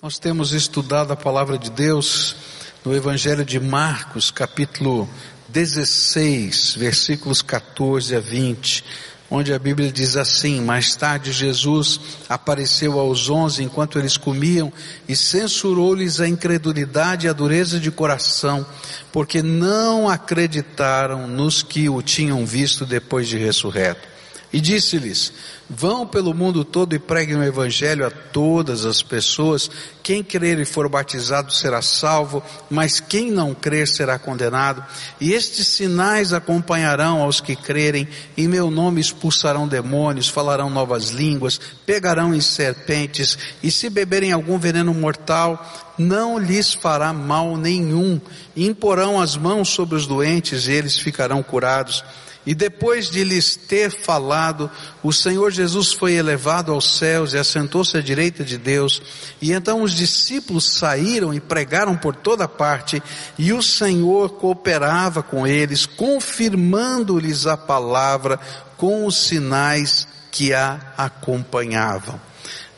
Nós temos estudado a palavra de Deus no Evangelho de Marcos, capítulo 16, versículos 14 a 20, onde a Bíblia diz assim: Mais tarde Jesus apareceu aos onze enquanto eles comiam e censurou-lhes a incredulidade e a dureza de coração, porque não acreditaram nos que o tinham visto depois de ressurreto. E disse-lhes: Vão pelo mundo todo e preguem o Evangelho a todas as pessoas. Quem crer e for batizado será salvo, mas quem não crer será condenado. E estes sinais acompanharão aos que crerem. Em meu nome expulsarão demônios, falarão novas línguas, pegarão em serpentes, e se beberem algum veneno mortal, não lhes fará mal nenhum. Imporão as mãos sobre os doentes e eles ficarão curados. E depois de lhes ter falado, o Senhor Jesus foi elevado aos céus e assentou-se à direita de Deus. E então os discípulos saíram e pregaram por toda parte, e o Senhor cooperava com eles, confirmando-lhes a palavra com os sinais que a acompanhavam.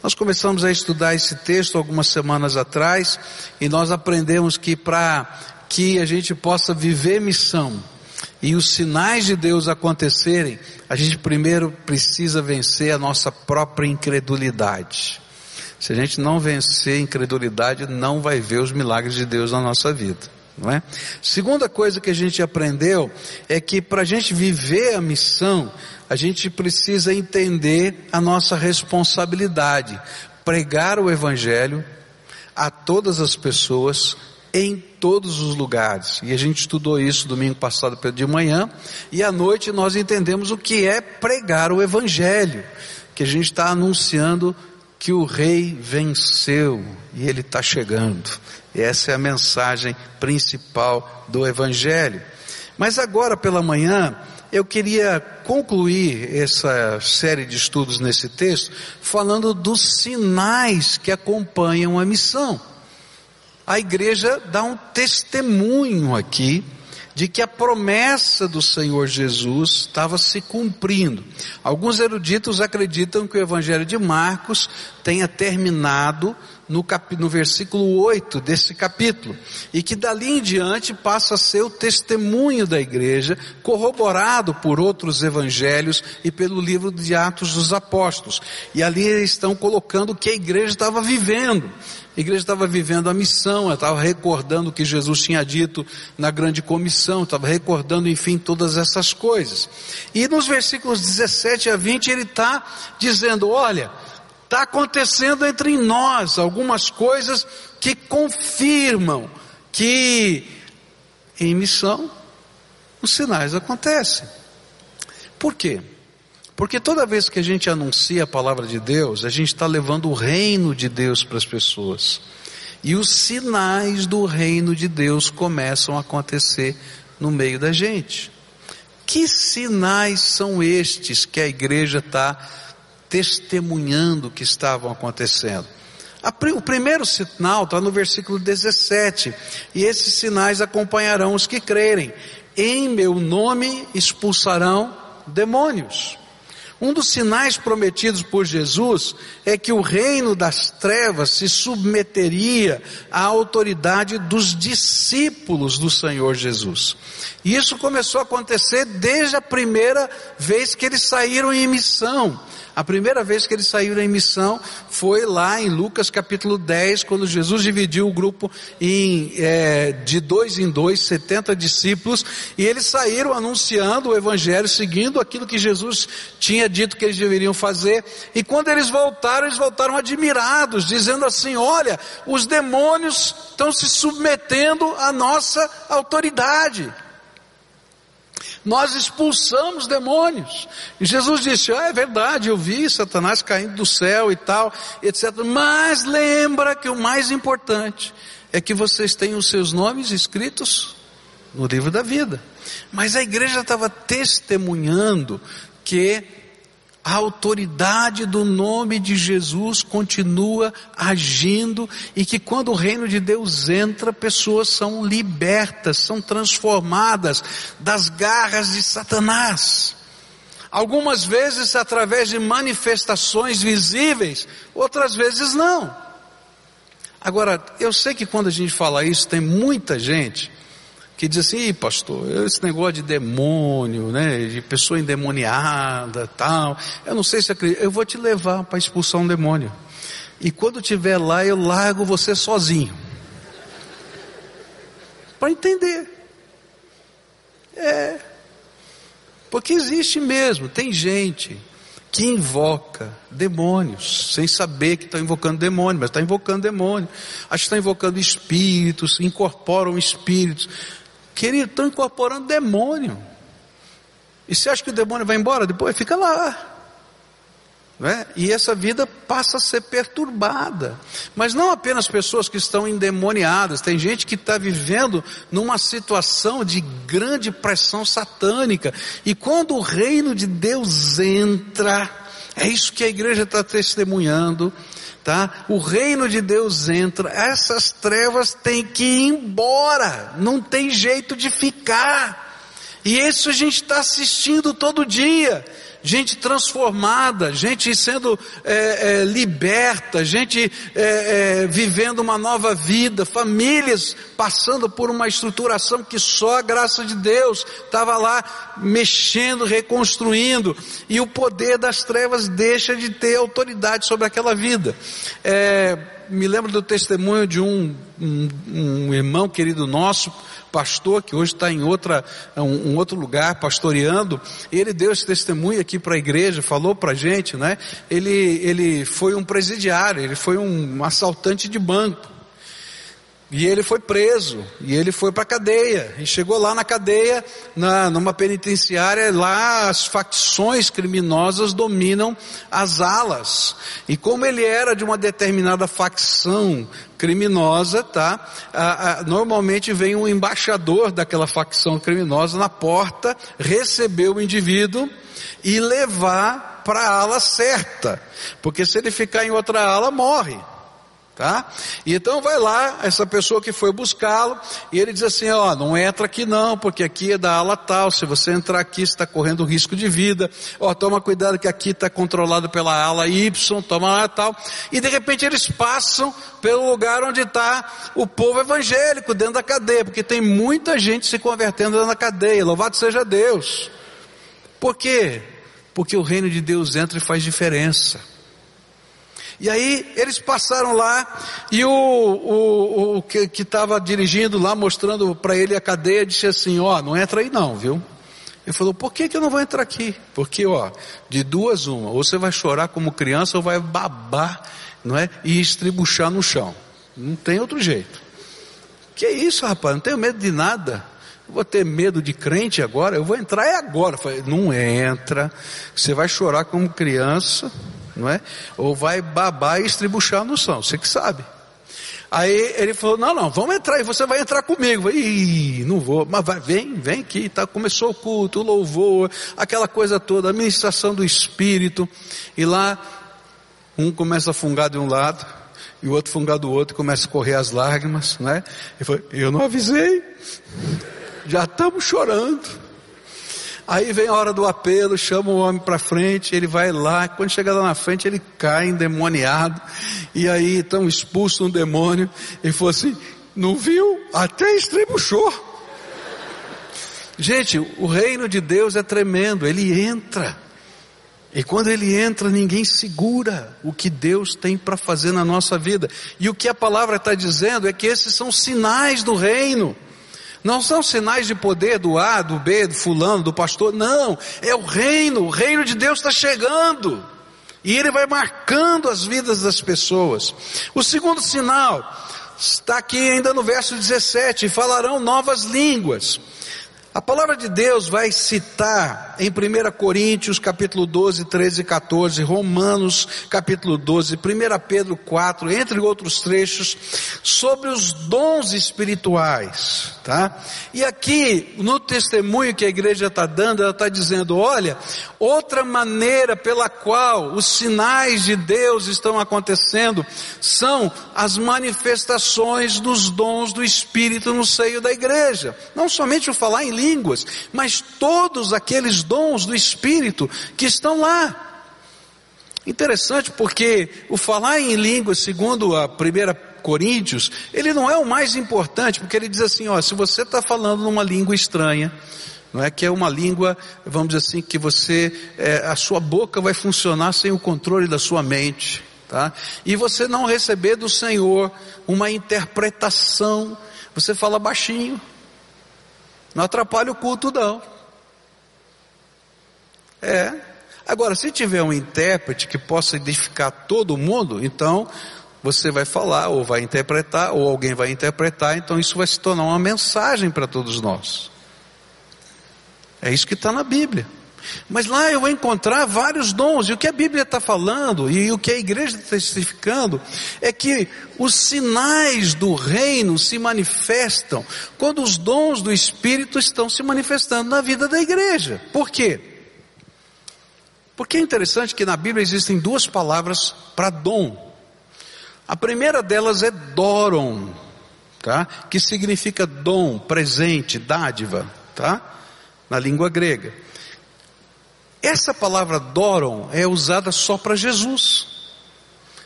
Nós começamos a estudar esse texto algumas semanas atrás e nós aprendemos que para que a gente possa viver missão, e os sinais de Deus acontecerem, a gente primeiro precisa vencer a nossa própria incredulidade. Se a gente não vencer a incredulidade, não vai ver os milagres de Deus na nossa vida. Não é? Segunda coisa que a gente aprendeu é que para a gente viver a missão, a gente precisa entender a nossa responsabilidade, pregar o Evangelho a todas as pessoas, em todos os lugares. E a gente estudou isso domingo passado de manhã, e à noite nós entendemos o que é pregar o Evangelho, que a gente está anunciando que o rei venceu e ele está chegando. E essa é a mensagem principal do Evangelho. Mas agora pela manhã, eu queria concluir essa série de estudos nesse texto falando dos sinais que acompanham a missão a igreja dá um testemunho aqui de que a promessa do Senhor Jesus estava se cumprindo. Alguns eruditos acreditam que o Evangelho de Marcos tenha terminado no, cap, no versículo 8 desse capítulo, e que dali em diante passa a ser o testemunho da igreja, corroborado por outros evangelhos e pelo livro de Atos dos Apóstolos. E ali eles estão colocando o que a igreja estava vivendo. A igreja estava vivendo a missão, estava recordando o que Jesus tinha dito na grande comissão, estava recordando, enfim, todas essas coisas. E nos versículos 17 a 20 ele está dizendo, olha, está acontecendo entre nós algumas coisas que confirmam que em missão os sinais acontecem. Por quê? Porque toda vez que a gente anuncia a palavra de Deus, a gente está levando o reino de Deus para as pessoas. E os sinais do reino de Deus começam a acontecer no meio da gente. Que sinais são estes que a igreja está testemunhando que estavam acontecendo? O primeiro sinal está no versículo 17, e esses sinais acompanharão os que crerem. Em meu nome expulsarão demônios. Um dos sinais prometidos por Jesus é que o reino das trevas se submeteria à autoridade dos discípulos do Senhor Jesus. E isso começou a acontecer desde a primeira vez que eles saíram em missão. A primeira vez que eles saíram em missão foi lá em Lucas capítulo 10, quando Jesus dividiu o grupo em, é, de dois em dois, 70 discípulos, e eles saíram anunciando o Evangelho, seguindo aquilo que Jesus tinha dito que eles deveriam fazer. E quando eles voltaram, eles voltaram admirados, dizendo assim: Olha, os demônios estão se submetendo à nossa autoridade. Nós expulsamos demônios. E Jesus disse: ah, é verdade, eu vi Satanás caindo do céu e tal, etc. Mas lembra que o mais importante é que vocês tenham os seus nomes escritos no livro da vida. Mas a igreja estava testemunhando que a autoridade do nome de Jesus continua agindo e que quando o reino de Deus entra, pessoas são libertas, são transformadas das garras de Satanás. Algumas vezes através de manifestações visíveis, outras vezes não. Agora, eu sei que quando a gente fala isso, tem muita gente que diz assim, Ih, pastor, esse negócio de demônio, né, de pessoa endemoniada, tal, eu não sei se acredito, eu vou te levar para expulsar um demônio. E quando tiver lá, eu largo você sozinho. Para entender. É. Porque existe mesmo, tem gente que invoca demônios, sem saber que está invocando demônio, mas está invocando demônio. Acho que está invocando espíritos, incorporam espíritos. Querido, estão incorporando demônio. E você acha que o demônio vai embora depois? Fica lá. É? E essa vida passa a ser perturbada. Mas não apenas pessoas que estão endemoniadas, tem gente que está vivendo numa situação de grande pressão satânica. E quando o reino de Deus entra, é isso que a igreja está testemunhando, tá? O reino de Deus entra, essas trevas têm que ir embora, não tem jeito de ficar. E isso a gente está assistindo todo dia gente transformada, gente sendo é, é, liberta, gente é, é, vivendo uma nova vida, famílias passando por uma estruturação que só a graça de Deus estava lá mexendo, reconstruindo, e o poder das trevas deixa de ter autoridade sobre aquela vida. É, me lembro do testemunho de um, um, um irmão querido nosso, pastor que hoje está em outra, um, um, outro lugar pastoreando, ele deu esse testemunho aqui para a igreja, falou para a gente, né? Ele, ele foi um presidiário, ele foi um assaltante de banco. E ele foi preso, e ele foi para a cadeia, e chegou lá na cadeia, na, numa penitenciária, lá as facções criminosas dominam as alas. E como ele era de uma determinada facção criminosa, tá? Ah, ah, normalmente vem um embaixador daquela facção criminosa na porta, receber o indivíduo e levar para a ala certa, porque se ele ficar em outra ala, morre. Tá? E então vai lá, essa pessoa que foi buscá-lo, e ele diz assim, ó, não entra aqui não, porque aqui é da ala tal, se você entrar aqui, está correndo risco de vida, ó, toma cuidado que aqui está controlado pela ala Y, toma lá tal, e de repente eles passam pelo lugar onde está o povo evangélico dentro da cadeia, porque tem muita gente se convertendo dentro da cadeia, louvado seja Deus. Por quê? Porque o reino de Deus entra e faz diferença. E aí eles passaram lá e o, o, o que estava dirigindo lá, mostrando para ele a cadeia, disse assim, ó, oh, não entra aí não, viu? Ele falou, por que, que eu não vou entrar aqui? Porque, ó, de duas uma, ou você vai chorar como criança ou vai babar, não é? E estribuchar no chão. Não tem outro jeito. Que isso, rapaz? Não tenho medo de nada. Vou ter medo de crente agora? Eu vou entrar é agora. Falei, não entra. Você vai chorar como criança, não é? Ou vai babar e estribuchar no som, você que sabe. Aí ele falou, não, não, vamos entrar e você vai entrar comigo. Ih, não vou, mas vai, vem, vem aqui, tá? Começou o culto, o louvor, aquela coisa toda, a ministração do Espírito. E lá, um começa a fungar de um lado, e o outro fungar do outro, e começa a correr as lágrimas, né? Ele falou, eu não avisei, já estamos chorando. Aí vem a hora do apelo, chama o homem para frente, ele vai lá, quando chega lá na frente ele cai endemoniado, e aí então expulsa um demônio, e falou assim, não viu? Até estrebuchou. Gente, o reino de Deus é tremendo, ele entra. E quando ele entra, ninguém segura o que Deus tem para fazer na nossa vida. E o que a palavra está dizendo é que esses são sinais do reino. Não são sinais de poder do A, do B, do fulano, do pastor. Não. É o reino. O reino de Deus está chegando. E ele vai marcando as vidas das pessoas. O segundo sinal está aqui ainda no verso 17: falarão novas línguas. A palavra de Deus vai citar em 1 Coríntios capítulo 12, 13 e 14, Romanos capítulo 12, 1 Pedro 4, entre outros trechos, sobre os dons espirituais, tá? E aqui, no testemunho que a igreja está dando, ela está dizendo, olha, outra maneira pela qual os sinais de Deus estão acontecendo são as manifestações dos dons do Espírito no seio da igreja. Não somente o falar em línguas, mas todos aqueles dons do Espírito que estão lá. Interessante porque o falar em língua, segundo a primeira Coríntios, ele não é o mais importante, porque ele diz assim, ó, se você está falando numa língua estranha, não é que é uma língua, vamos dizer assim, que você, é, a sua boca vai funcionar sem o controle da sua mente, tá? E você não receber do Senhor uma interpretação, você fala baixinho, não atrapalha o culto não. É. Agora, se tiver um intérprete que possa identificar todo mundo, então você vai falar, ou vai interpretar, ou alguém vai interpretar, então isso vai se tornar uma mensagem para todos nós. É isso que está na Bíblia. Mas lá eu vou encontrar vários dons, e o que a Bíblia está falando, e o que a igreja está testificando, é que os sinais do reino se manifestam quando os dons do Espírito estão se manifestando na vida da igreja. Por quê? Porque é interessante que na Bíblia existem duas palavras para dom. A primeira delas é doron, tá? Que significa dom, presente, dádiva, tá? Na língua grega. Essa palavra doron é usada só para Jesus.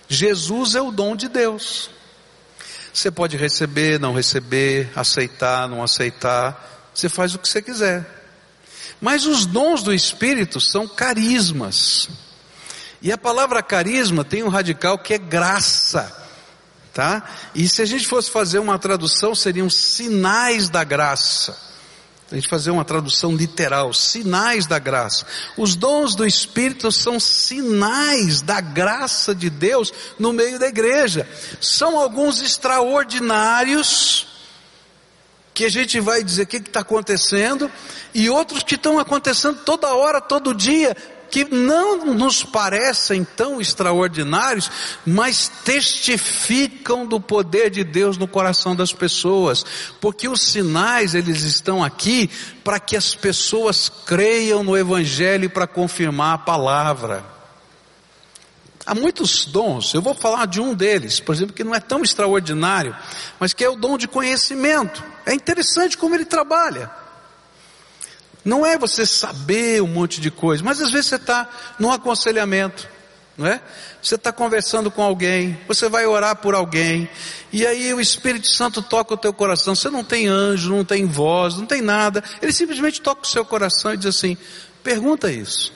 Jesus é o dom de Deus. Você pode receber, não receber, aceitar, não aceitar. Você faz o que você quiser. Mas os dons do Espírito são carismas. E a palavra carisma tem um radical que é graça, tá? E se a gente fosse fazer uma tradução, seriam sinais da graça. A gente fazer uma tradução literal, sinais da graça. Os dons do Espírito são sinais da graça de Deus no meio da igreja. São alguns extraordinários que a gente vai dizer o que está acontecendo, e outros que estão acontecendo toda hora, todo dia, que não nos parecem tão extraordinários, mas testificam do poder de Deus no coração das pessoas, porque os sinais eles estão aqui para que as pessoas creiam no Evangelho para confirmar a palavra. Há muitos dons, eu vou falar de um deles, por exemplo, que não é tão extraordinário, mas que é o dom de conhecimento. É interessante como ele trabalha. Não é você saber um monte de coisa, mas às vezes você está num aconselhamento, não é? Você está conversando com alguém, você vai orar por alguém, e aí o Espírito Santo toca o teu coração. Você não tem anjo, não tem voz, não tem nada. Ele simplesmente toca o seu coração e diz assim: pergunta isso,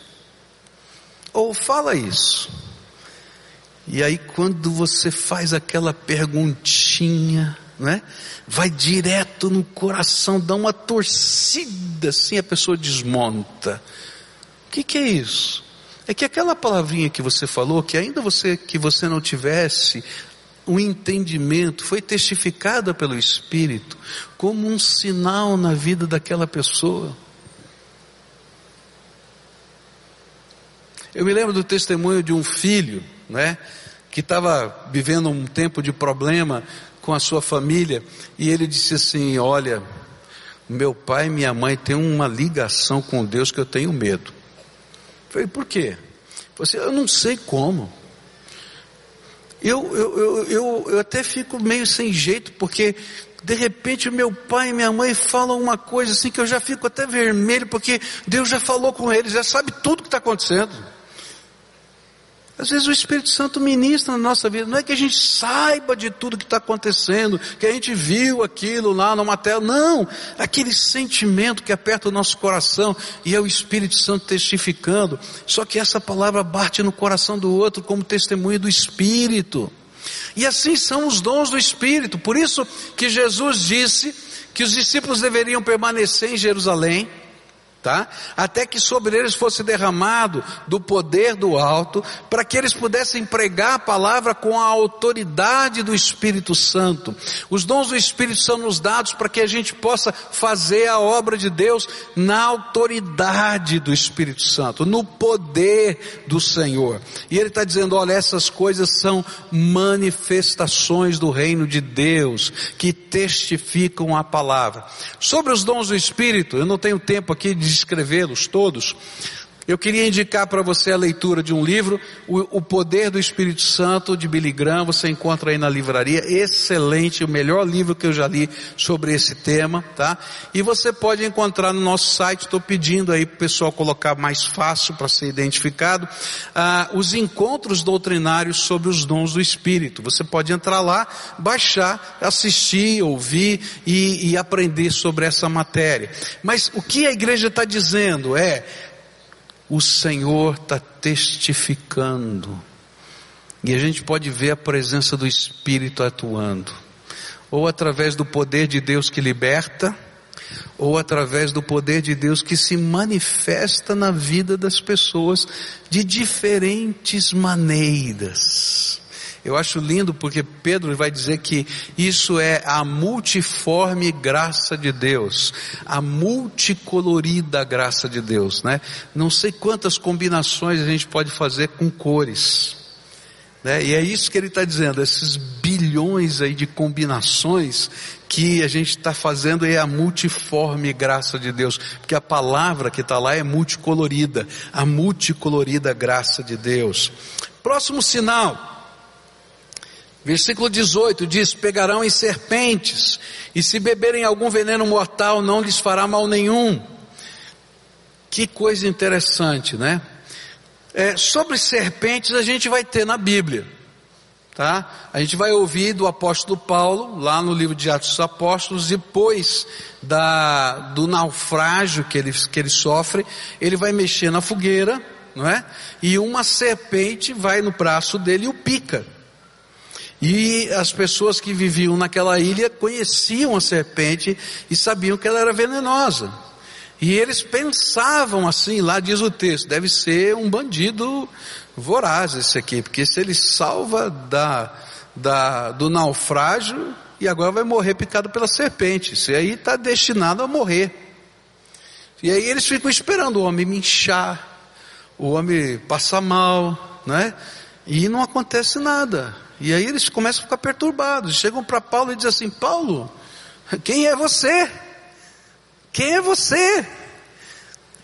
ou fala isso. E aí quando você faz aquela perguntinha, né? Vai direto no coração, dá uma torcida assim, a pessoa desmonta. O que, que é isso? É que aquela palavrinha que você falou, que ainda você que você não tivesse um entendimento, foi testificada pelo Espírito como um sinal na vida daquela pessoa. Eu me lembro do testemunho de um filho, né, que estava vivendo um tempo de problema com a sua família e ele disse assim: Olha, meu pai e minha mãe têm uma ligação com Deus que eu tenho medo. Eu falei, por quê? Você, eu não sei como. Eu, eu, eu, eu, eu até fico meio sem jeito, porque de repente meu pai e minha mãe falam uma coisa assim que eu já fico até vermelho, porque Deus já falou com eles, já sabe tudo que está acontecendo. Às vezes o Espírito Santo ministra na nossa vida. Não é que a gente saiba de tudo que está acontecendo, que a gente viu aquilo lá numa tela. Não, aquele sentimento que aperta o nosso coração e é o Espírito Santo testificando. Só que essa palavra bate no coração do outro como testemunho do Espírito. E assim são os dons do Espírito. Por isso que Jesus disse que os discípulos deveriam permanecer em Jerusalém tá? Até que sobre eles fosse derramado do poder do alto, para que eles pudessem pregar a palavra com a autoridade do Espírito Santo. Os dons do Espírito são nos dados para que a gente possa fazer a obra de Deus na autoridade do Espírito Santo, no poder do Senhor. E ele está dizendo, olha, essas coisas são manifestações do reino de Deus, que testificam a palavra. Sobre os dons do Espírito, eu não tenho tempo aqui de descrevê-los todos. Eu queria indicar para você a leitura de um livro, o, o, Poder do Espírito Santo, de Billy Graham, você encontra aí na livraria, excelente, o melhor livro que eu já li sobre esse tema, tá? E você pode encontrar no nosso site, estou pedindo aí para o pessoal colocar mais fácil para ser identificado, ah, os encontros doutrinários sobre os dons do Espírito. Você pode entrar lá, baixar, assistir, ouvir e, e aprender sobre essa matéria. Mas o que a igreja está dizendo é, o Senhor está testificando. E a gente pode ver a presença do Espírito atuando. Ou através do poder de Deus que liberta, ou através do poder de Deus que se manifesta na vida das pessoas de diferentes maneiras. Eu acho lindo porque Pedro vai dizer que isso é a multiforme graça de Deus, a multicolorida graça de Deus, né? Não sei quantas combinações a gente pode fazer com cores. Né? E é isso que ele está dizendo, esses bilhões aí de combinações que a gente está fazendo é a multiforme graça de Deus, porque a palavra que está lá é multicolorida, a multicolorida graça de Deus. Próximo sinal, Versículo 18 diz: Pegarão em serpentes, e se beberem algum veneno mortal, não lhes fará mal nenhum. Que coisa interessante, né? É, sobre serpentes a gente vai ter na Bíblia, tá? A gente vai ouvir do apóstolo Paulo, lá no livro de Atos dos Apóstolos, depois da, do naufrágio que ele, que ele sofre, ele vai mexer na fogueira, não é? E uma serpente vai no braço dele e o pica. E as pessoas que viviam naquela ilha conheciam a serpente e sabiam que ela era venenosa. E eles pensavam assim, lá diz o texto, deve ser um bandido voraz esse aqui, porque se ele salva da, da, do naufrágio e agora vai morrer picado pela serpente, isso aí está destinado a morrer. E aí eles ficam esperando o homem inchar, o homem passar mal, né? E não acontece nada. E aí eles começam a ficar perturbados. Chegam para Paulo e dizem assim: Paulo, quem é você? Quem é você?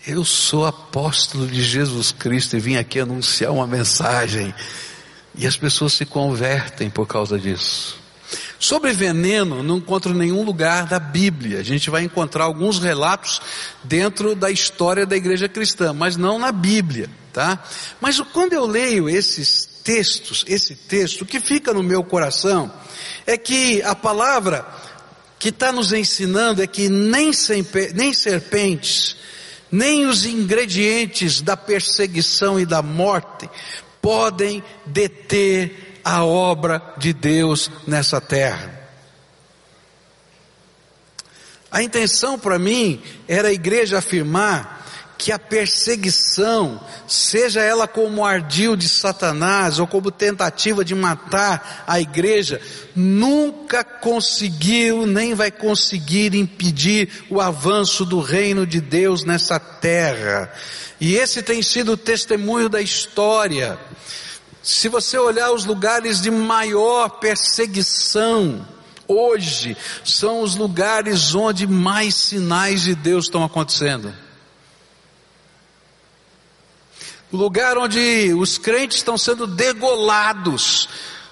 Eu sou apóstolo de Jesus Cristo e vim aqui anunciar uma mensagem. E as pessoas se convertem por causa disso. Sobre veneno, não encontro nenhum lugar da Bíblia. A gente vai encontrar alguns relatos dentro da história da igreja cristã, mas não na Bíblia, tá? Mas quando eu leio esses textos, esse texto, o que fica no meu coração é que a palavra que está nos ensinando é que nem, nem serpentes, nem os ingredientes da perseguição e da morte podem deter a obra de Deus nessa terra. A intenção para mim era a igreja afirmar que a perseguição, seja ela como ardil de Satanás ou como tentativa de matar a igreja, nunca conseguiu nem vai conseguir impedir o avanço do reino de Deus nessa terra. E esse tem sido o testemunho da história. Se você olhar os lugares de maior perseguição, hoje são os lugares onde mais sinais de Deus estão acontecendo. O lugar onde os crentes estão sendo degolados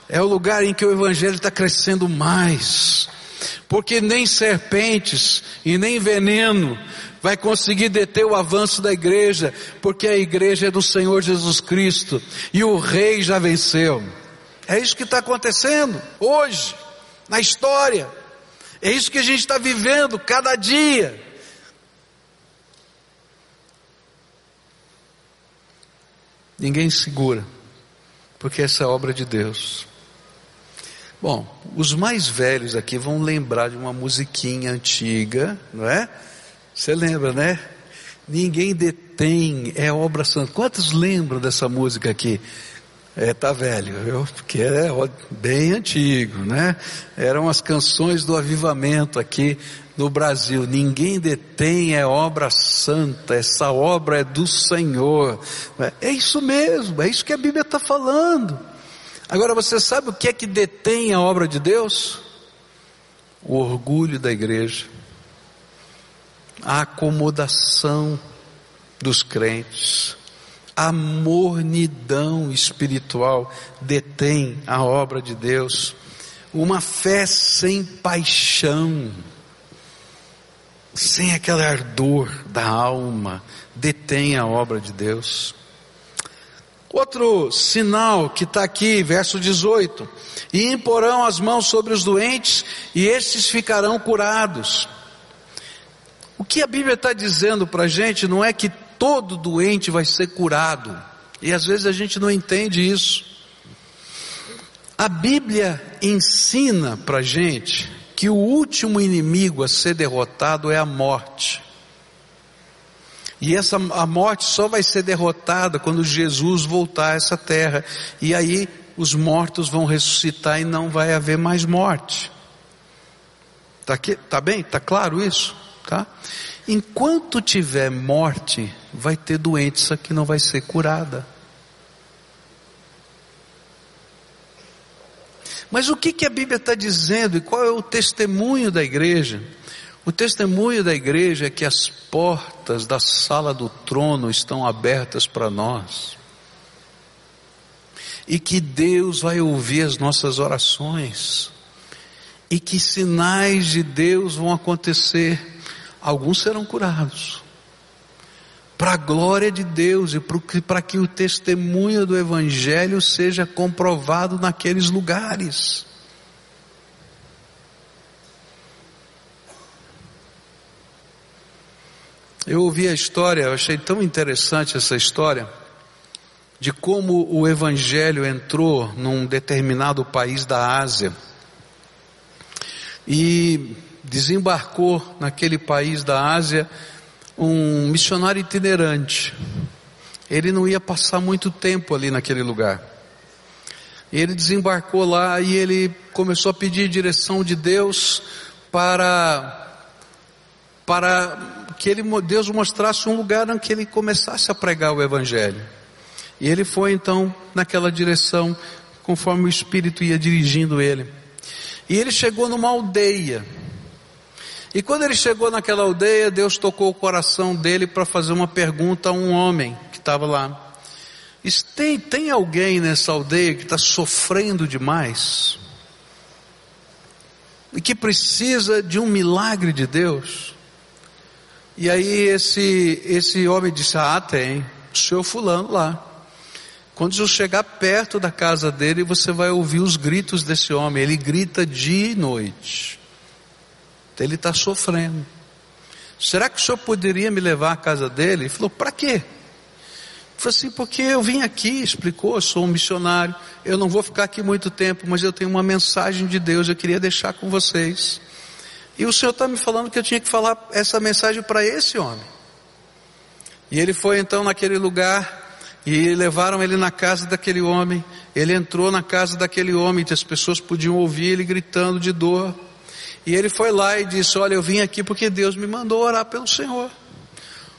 é o lugar em que o evangelho está crescendo mais. Porque nem serpentes e nem veneno vai conseguir deter o avanço da igreja, porque a igreja é do Senhor Jesus Cristo e o rei já venceu. É isso que está acontecendo hoje, na história. É isso que a gente está vivendo cada dia. Ninguém segura, porque essa é obra de Deus. Bom, os mais velhos aqui vão lembrar de uma musiquinha antiga, não é? Você lembra, né? Ninguém detém, é obra santa. Quantos lembram dessa música aqui? É, tá velho, viu? Porque é bem antigo, né? Eram as canções do avivamento aqui no Brasil. Ninguém detém, é obra santa, essa obra é do Senhor. É isso mesmo, é isso que a Bíblia está falando. Agora você sabe o que é que detém a obra de Deus? O orgulho da igreja, a acomodação dos crentes, A mornidão espiritual detém a obra de Deus. Uma fé sem paixão, sem aquele ardor da alma, detém a obra de Deus. Outro sinal que está aqui, verso 18: E imporão as mãos sobre os doentes, e estes ficarão curados. O que a Bíblia está dizendo para a gente não é que todo doente vai ser curado, e às vezes a gente não entende isso. A Bíblia ensina para a gente que o último inimigo a ser derrotado é a morte. E essa a morte só vai ser derrotada quando Jesus voltar a essa terra. E aí os mortos vão ressuscitar e não vai haver mais morte. Tá tá bem? Tá claro isso, tá? Enquanto tiver morte, vai ter doença que não vai ser curada. Mas o que, que a Bíblia está dizendo e qual é o testemunho da igreja? O testemunho da igreja é que as portas da sala do trono estão abertas para nós. E que Deus vai ouvir as nossas orações. E que sinais de Deus vão acontecer. Alguns serão curados. Para a glória de Deus e para que o testemunho do Evangelho seja comprovado naqueles lugares. Eu ouvi a história, eu achei tão interessante essa história, de como o Evangelho entrou num determinado país da Ásia e desembarcou naquele país da Ásia um missionário itinerante. Ele não ia passar muito tempo ali naquele lugar. Ele desembarcou lá e ele começou a pedir direção de Deus para para que ele, Deus mostrasse um lugar em que ele começasse a pregar o Evangelho. E ele foi então naquela direção, conforme o Espírito ia dirigindo ele. E ele chegou numa aldeia. E quando ele chegou naquela aldeia, Deus tocou o coração dele para fazer uma pergunta a um homem que estava lá. Tem, tem alguém nessa aldeia que está sofrendo demais? E que precisa de um milagre de Deus? E aí esse, esse homem disse, ah tem, o senhor fulano lá. Quando eu chegar perto da casa dele, você vai ouvir os gritos desse homem. Ele grita dia e noite. Ele está sofrendo. Será que o senhor poderia me levar à casa dele? Ele falou, para quê? Ele falou assim, porque eu vim aqui, explicou, eu sou um missionário, eu não vou ficar aqui muito tempo, mas eu tenho uma mensagem de Deus, eu queria deixar com vocês. E o Senhor está me falando que eu tinha que falar essa mensagem para esse homem. E ele foi então naquele lugar e levaram ele na casa daquele homem. Ele entrou na casa daquele homem, e as pessoas podiam ouvir ele gritando de dor. E ele foi lá e disse: Olha, eu vim aqui porque Deus me mandou orar pelo Senhor.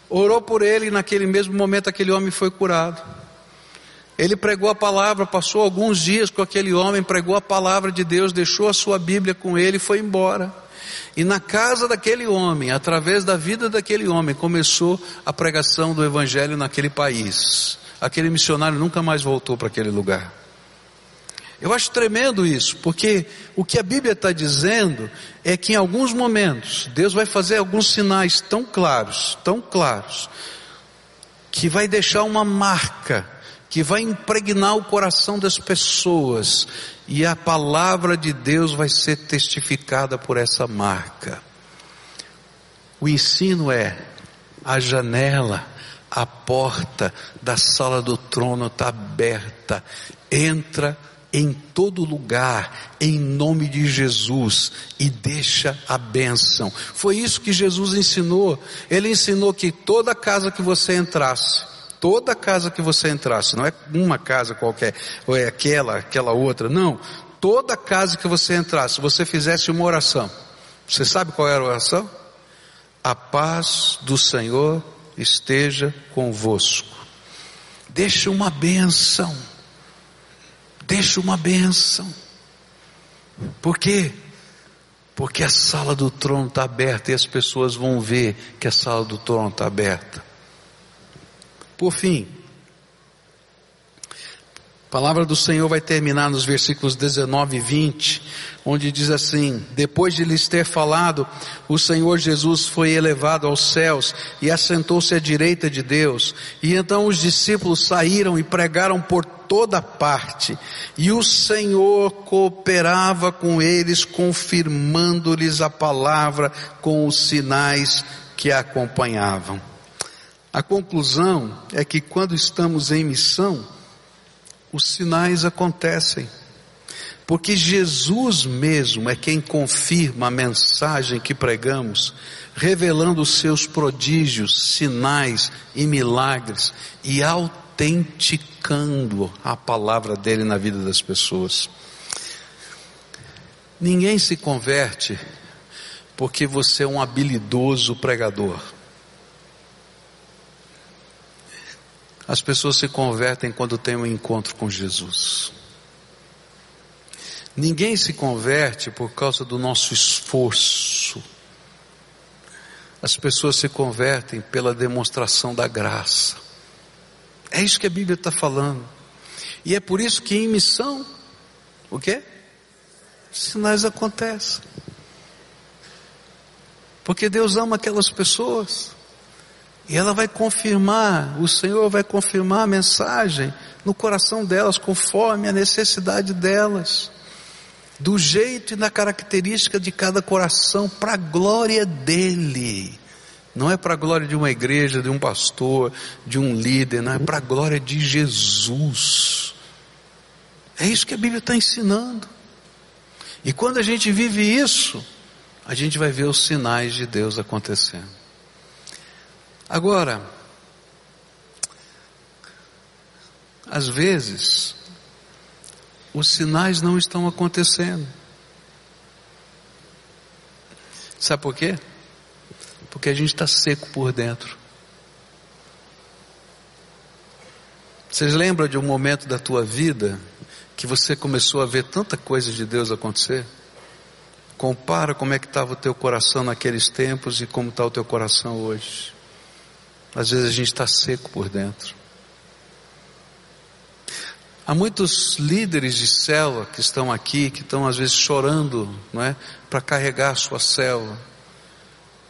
Orou por ele e naquele mesmo momento aquele homem foi curado. Ele pregou a palavra, passou alguns dias com aquele homem, pregou a palavra de Deus, deixou a sua Bíblia com ele e foi embora. E na casa daquele homem, através da vida daquele homem, começou a pregação do Evangelho naquele país. Aquele missionário nunca mais voltou para aquele lugar. Eu acho tremendo isso, porque o que a Bíblia está dizendo é que em alguns momentos Deus vai fazer alguns sinais tão claros, tão claros, que vai deixar uma marca, que vai impregnar o coração das pessoas, e a palavra de Deus vai ser testificada por essa marca. O ensino é a janela, a porta da sala do trono está aberta. Entra em todo lugar, em nome de Jesus, e deixa a bênção. Foi isso que Jesus ensinou. Ele ensinou que toda casa que você entrasse, toda casa que você entrasse, não é uma casa qualquer, ou é aquela, aquela outra, não. Toda casa que você entrasse, você fizesse uma oração. Você sabe qual era a oração? A paz do Senhor esteja convosco. Deixa uma bênção. Deixa uma bênção. Por quê? Porque a sala do trono está aberta e as pessoas vão ver que a sala do trono está aberta. Por fim, palavra do Senhor vai terminar nos versículos 19 e 20, onde diz assim: Depois de lhes ter falado, o Senhor Jesus foi elevado aos céus e assentou-se à direita de Deus. E então os discípulos saíram e pregaram por toda parte, e o Senhor cooperava com eles, confirmando-lhes a palavra com os sinais que a acompanhavam. A conclusão é que quando estamos em missão, os sinais acontecem. Porque Jesus mesmo é quem confirma a mensagem que pregamos, revelando os seus prodígios, sinais e milagres e autenticando a palavra dele na vida das pessoas. Ninguém se converte porque você é um habilidoso pregador. As pessoas se convertem quando têm um encontro com Jesus. Ninguém se converte por causa do nosso esforço. As pessoas se convertem pela demonstração da graça. É isso que a Bíblia está falando. E é por isso que em missão, o quê? Sinais acontecem. Porque Deus ama aquelas pessoas. E ela vai confirmar, o Senhor vai confirmar a mensagem no coração delas, conforme a necessidade delas, do jeito e na característica de cada coração, para a glória dEle. Não é para a glória de uma igreja, de um pastor, de um líder, não é para a glória de Jesus. É isso que a Bíblia está ensinando. E quando a gente vive isso, a gente vai ver os sinais de Deus acontecendo. Agora, às vezes, os sinais não estão acontecendo. Sabe por quê? Porque a gente está seco por dentro. Vocês lembram de um momento da tua vida que você começou a ver tanta coisa de Deus acontecer? Compara como é que estava o teu coração naqueles tempos e como está o teu coração hoje. Às vezes a gente está seco por dentro. Há muitos líderes de célula que estão aqui, que estão às vezes chorando, não é? Para carregar a sua célula.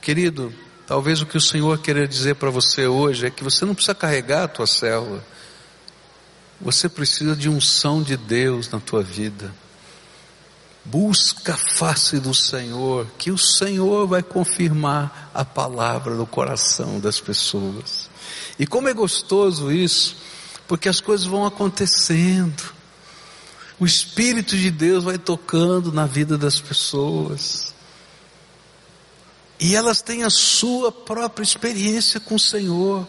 Querido, talvez o que o Senhor querer dizer para você hoje é que você não precisa carregar a tua célula. Você precisa de unção de Deus na tua vida. Busca a face do Senhor, que o Senhor vai confirmar a palavra no coração das pessoas. E como é gostoso isso, porque as coisas vão acontecendo. O Espírito de Deus vai tocando na vida das pessoas. E elas têm a sua própria experiência com o Senhor.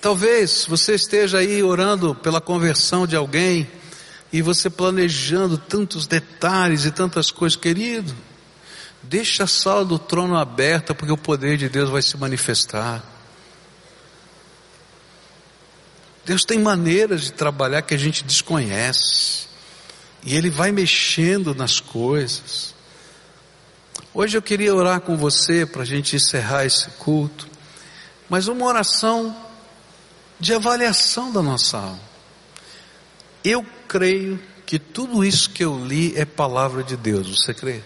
Talvez você esteja aí orando pela conversão de alguém e você planejando tantos detalhes e tantas coisas, querido, deixa a sala do trono aberta, porque o poder de Deus vai se manifestar. Deus tem maneiras de trabalhar que a gente desconhece, e Ele vai mexendo nas coisas. Hoje eu queria orar com você para a gente encerrar esse culto, mas uma oração de avaliação da nossa alma. Eu creio que tudo isso que eu li é palavra de Deus, você crê?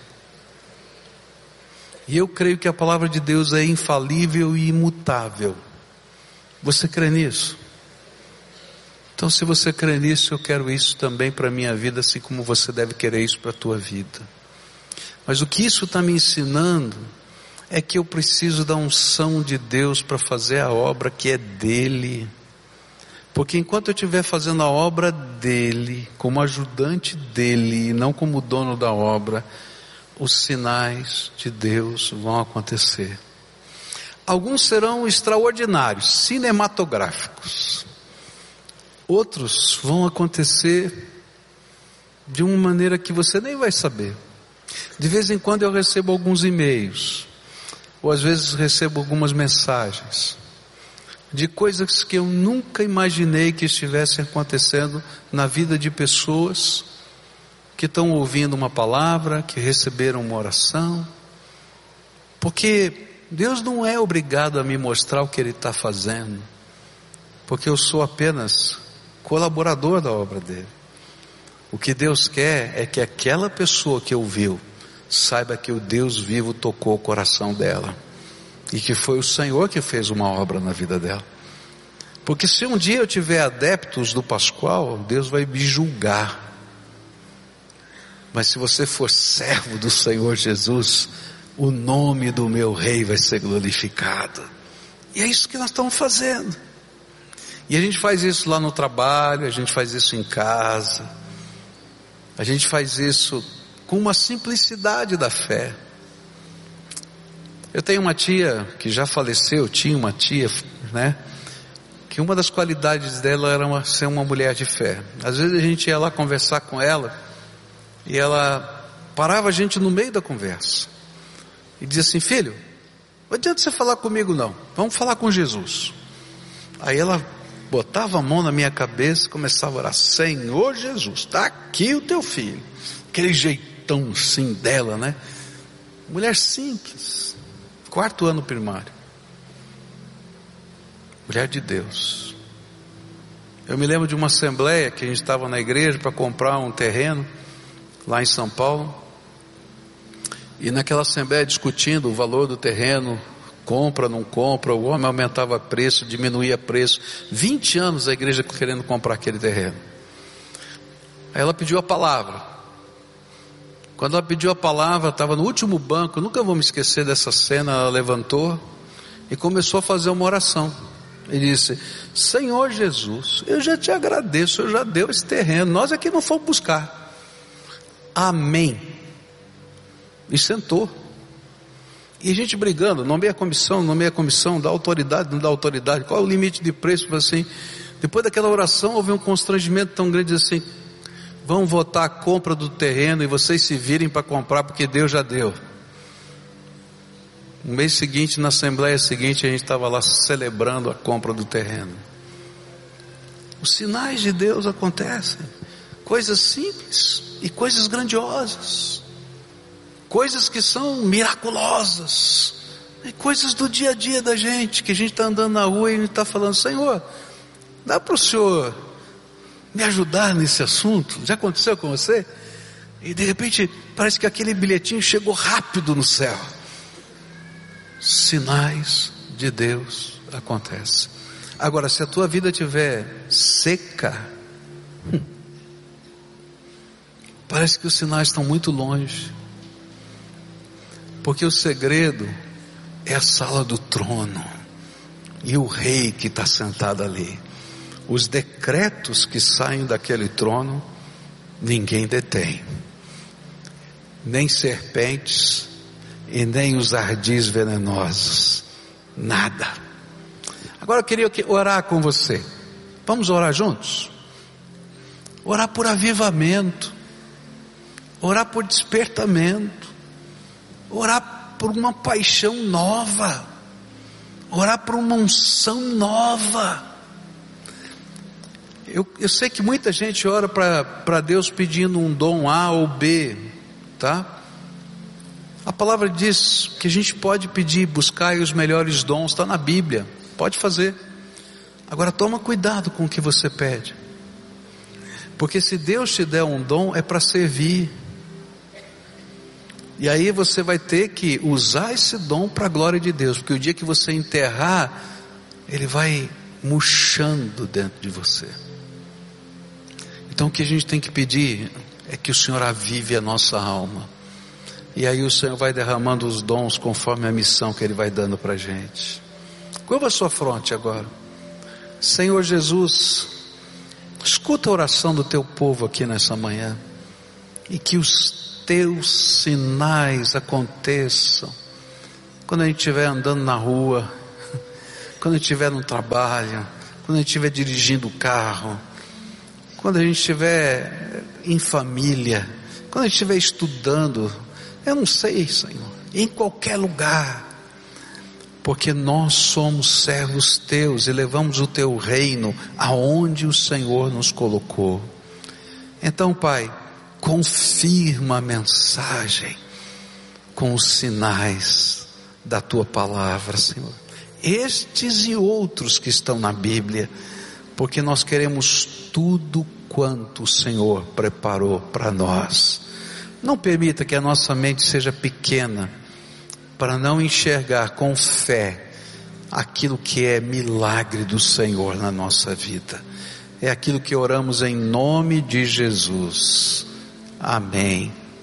E eu creio que a palavra de Deus é infalível e imutável. Você crê nisso? Então, se você crê nisso, eu quero isso também para a minha vida, assim como você deve querer isso para a tua vida. Mas o que isso está me ensinando é que eu preciso da unção de Deus para fazer a obra que é dele. Porque enquanto eu estiver fazendo a obra dele, como ajudante dele, e não como dono da obra, os sinais de Deus vão acontecer. Alguns serão extraordinários, cinematográficos. Outros vão acontecer de uma maneira que você nem vai saber. De vez em quando eu recebo alguns e-mails, ou às vezes recebo algumas mensagens de coisas que eu nunca imaginei que estivessem acontecendo na vida de pessoas que estão ouvindo uma palavra, que receberam uma oração, porque Deus não é obrigado a me mostrar o que Ele está fazendo, porque eu sou apenas colaborador da obra dele. O que Deus quer é que aquela pessoa que ouviu saiba que o Deus vivo tocou o coração dela e que foi o Senhor que fez uma obra na vida dela. Porque se um dia eu tiver adeptos do Pascoal, Deus vai me julgar. Mas se você for servo do Senhor Jesus, o nome do meu rei vai ser glorificado. E é isso que nós estamos fazendo. E a gente faz isso lá no trabalho, a gente faz isso em casa, a gente faz isso com uma simplicidade da fé. Eu tenho uma tia que já faleceu, tinha uma tia, né? Que uma das qualidades dela era uma, ser uma mulher de fé. Às vezes a gente ia lá conversar com ela e ela parava a gente no meio da conversa e dizia assim: Filho, não adianta você falar comigo não, vamos falar com Jesus. Aí ela botava a mão na minha cabeça e começava a orar: Senhor Jesus, está aqui o teu filho. Aquele jeitão assim dela, né? Mulher simples, quarto ano primário. Mulher de Deus. Eu me lembro de uma assembleia que a gente estava na igreja para comprar um terreno lá em São Paulo. E naquela assembleia discutindo o valor do terreno, compra, não compra, o homem aumentava preço, diminuía preço. 20 anos a igreja querendo comprar aquele terreno. Aí ela pediu a palavra. Quando ela pediu a palavra, estava no último banco, nunca vou me esquecer dessa cena, ela levantou e começou a fazer uma oração. E disse: Senhor Jesus, eu já te agradeço, eu já deu esse terreno, nós aqui não fomos buscar. Amém. E sentou. E a gente brigando, nomeia a comissão, nomeia a comissão, dá autoridade, não dá autoridade, qual é o limite de preço, assim. Depois daquela oração houve um constrangimento tão grande assim, vão votar a compra do terreno e vocês se virem para comprar porque Deus já deu. No mês seguinte, na assembleia seguinte, a gente estava lá celebrando a compra do terreno. Os sinais de Deus acontecem, coisas simples e coisas grandiosas coisas que são miraculosas, coisas do dia a dia da gente, que a gente está andando na rua e a gente está falando, Senhor, dá para o Senhor me ajudar nesse assunto? Já aconteceu com você? E de repente parece que aquele bilhetinho chegou rápido no céu. Sinais de Deus acontecem. Agora, se a tua vida estiver seca, hum, parece que os sinais estão muito longe. Porque o segredo é a sala do trono e o rei que está sentado ali. Os decretos que saem daquele trono, ninguém detém. Nem serpentes e nem os ardis venenosos. Nada. Agora eu queria orar com você. Vamos orar juntos? Orar por avivamento. Orar por despertamento orar por uma paixão nova, orar por uma unção nova. Eu, eu sei que muita gente ora para Deus pedindo um dom A ou B, tá? A palavra diz que a gente pode pedir, buscar os melhores dons, está na Bíblia, pode fazer. Agora toma cuidado com o que você pede. Porque se Deus te der um dom, é para servir. E aí você vai ter que usar esse dom para a glória de Deus, porque o dia que você enterrar, ele vai murchando dentro de você. Então o que a gente tem que pedir é que o Senhor avive a nossa alma. E aí o Senhor vai derramando os dons conforme a missão que Ele vai dando para a gente. Curva a sua fronte agora. Senhor Jesus, escuta a oração do teu povo aqui nessa manhã. E que os teus sinais aconteçam. Quando a gente estiver andando na rua, quando a gente estiver no trabalho, quando a gente estiver dirigindo o carro, quando a gente estiver em família, quando a gente estiver estudando, eu não sei, Senhor, em qualquer lugar, porque nós somos servos teus e levamos o teu reino aonde o Senhor nos colocou. Então, Pai, confirma a mensagem com os sinais da tua palavra, Senhor. Estes e outros que estão na Bíblia, porque nós queremos tudo quanto o Senhor preparou para nós. Não permita que a nossa mente seja pequena para não enxergar com fé aquilo que é milagre do Senhor na nossa vida. É aquilo que oramos em nome de Jesus. Amém.